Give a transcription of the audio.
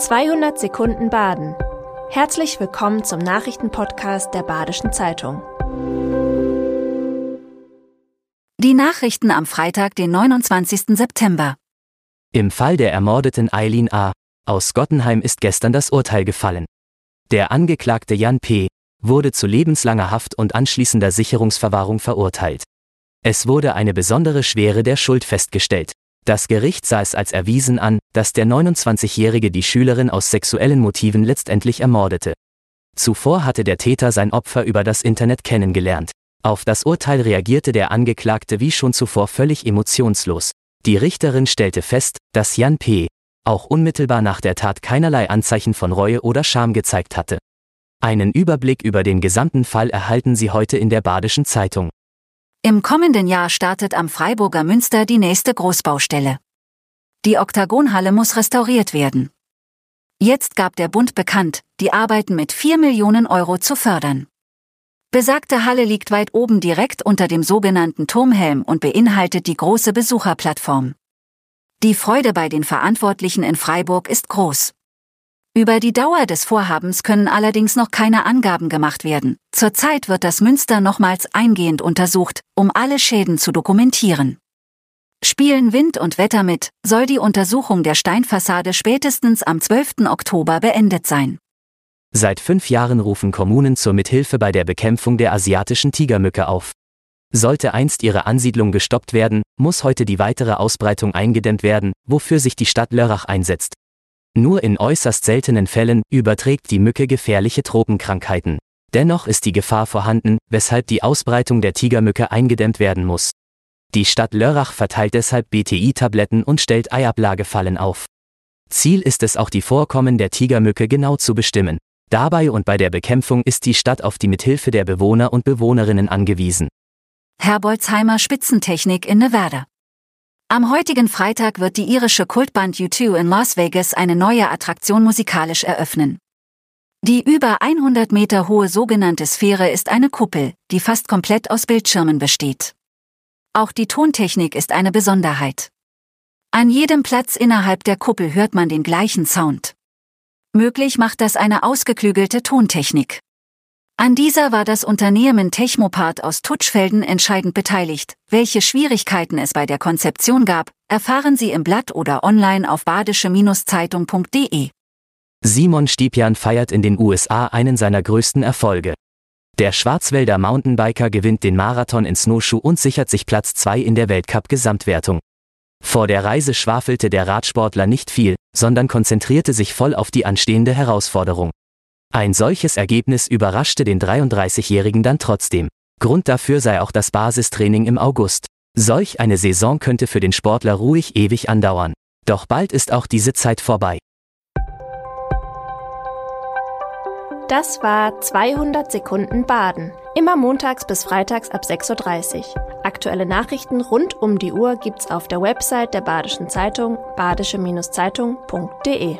200 Sekunden Baden. Herzlich willkommen zum Nachrichtenpodcast der Badischen Zeitung. Die Nachrichten am Freitag, den 29. September. Im Fall der ermordeten Eileen A. aus Gottenheim ist gestern das Urteil gefallen. Der Angeklagte Jan P. wurde zu lebenslanger Haft und anschließender Sicherungsverwahrung verurteilt. Es wurde eine besondere Schwere der Schuld festgestellt. Das Gericht sah es als erwiesen an, dass der 29-Jährige die Schülerin aus sexuellen Motiven letztendlich ermordete. Zuvor hatte der Täter sein Opfer über das Internet kennengelernt. Auf das Urteil reagierte der Angeklagte wie schon zuvor völlig emotionslos. Die Richterin stellte fest, dass Jan P. auch unmittelbar nach der Tat keinerlei Anzeichen von Reue oder Scham gezeigt hatte. Einen Überblick über den gesamten Fall erhalten Sie heute in der Badischen Zeitung. Im kommenden Jahr startet am Freiburger Münster die nächste Großbaustelle. Die Oktagonhalle muss restauriert werden. Jetzt gab der Bund bekannt, die Arbeiten mit 4 Millionen Euro zu fördern. Besagte Halle liegt weit oben direkt unter dem sogenannten Turmhelm und beinhaltet die große Besucherplattform. Die Freude bei den Verantwortlichen in Freiburg ist groß. Über die Dauer des Vorhabens können allerdings noch keine Angaben gemacht werden. Zurzeit wird das Münster nochmals eingehend untersucht, um alle Schäden zu dokumentieren. Spielen Wind und Wetter mit, soll die Untersuchung der Steinfassade spätestens am 12. Oktober beendet sein. Seit fünf Jahren rufen Kommunen zur Mithilfe bei der Bekämpfung der asiatischen Tigermücke auf. Sollte einst ihre Ansiedlung gestoppt werden, muss heute die weitere Ausbreitung eingedämmt werden, wofür sich die Stadt Lörrach einsetzt. Nur in äußerst seltenen Fällen überträgt die Mücke gefährliche Tropenkrankheiten. Dennoch ist die Gefahr vorhanden, weshalb die Ausbreitung der Tigermücke eingedämmt werden muss. Die Stadt Lörrach verteilt deshalb BTI-Tabletten und stellt Eiablagefallen auf. Ziel ist es auch die Vorkommen der Tigermücke genau zu bestimmen. Dabei und bei der Bekämpfung ist die Stadt auf die Mithilfe der Bewohner und Bewohnerinnen angewiesen. Herbolzheimer Spitzentechnik in Nevada. Am heutigen Freitag wird die irische Kultband U2 in Las Vegas eine neue Attraktion musikalisch eröffnen. Die über 100 Meter hohe sogenannte Sphäre ist eine Kuppel, die fast komplett aus Bildschirmen besteht. Auch die Tontechnik ist eine Besonderheit. An jedem Platz innerhalb der Kuppel hört man den gleichen Sound. Möglich macht das eine ausgeklügelte Tontechnik. An dieser war das Unternehmen Techmopart aus Tutschfelden entscheidend beteiligt. Welche Schwierigkeiten es bei der Konzeption gab, erfahren Sie im Blatt oder online auf badische-zeitung.de. Simon Stiepian feiert in den USA einen seiner größten Erfolge. Der Schwarzwälder Mountainbiker gewinnt den Marathon in Snowshoe und sichert sich Platz 2 in der Weltcup-Gesamtwertung. Vor der Reise schwafelte der Radsportler nicht viel, sondern konzentrierte sich voll auf die anstehende Herausforderung. Ein solches Ergebnis überraschte den 33-Jährigen dann trotzdem. Grund dafür sei auch das Basistraining im August. Solch eine Saison könnte für den Sportler ruhig ewig andauern. Doch bald ist auch diese Zeit vorbei. Das war 200 Sekunden Baden. Immer montags bis freitags ab 6.30 Uhr. Aktuelle Nachrichten rund um die Uhr gibt's auf der Website der Badischen Zeitung badische-zeitung.de.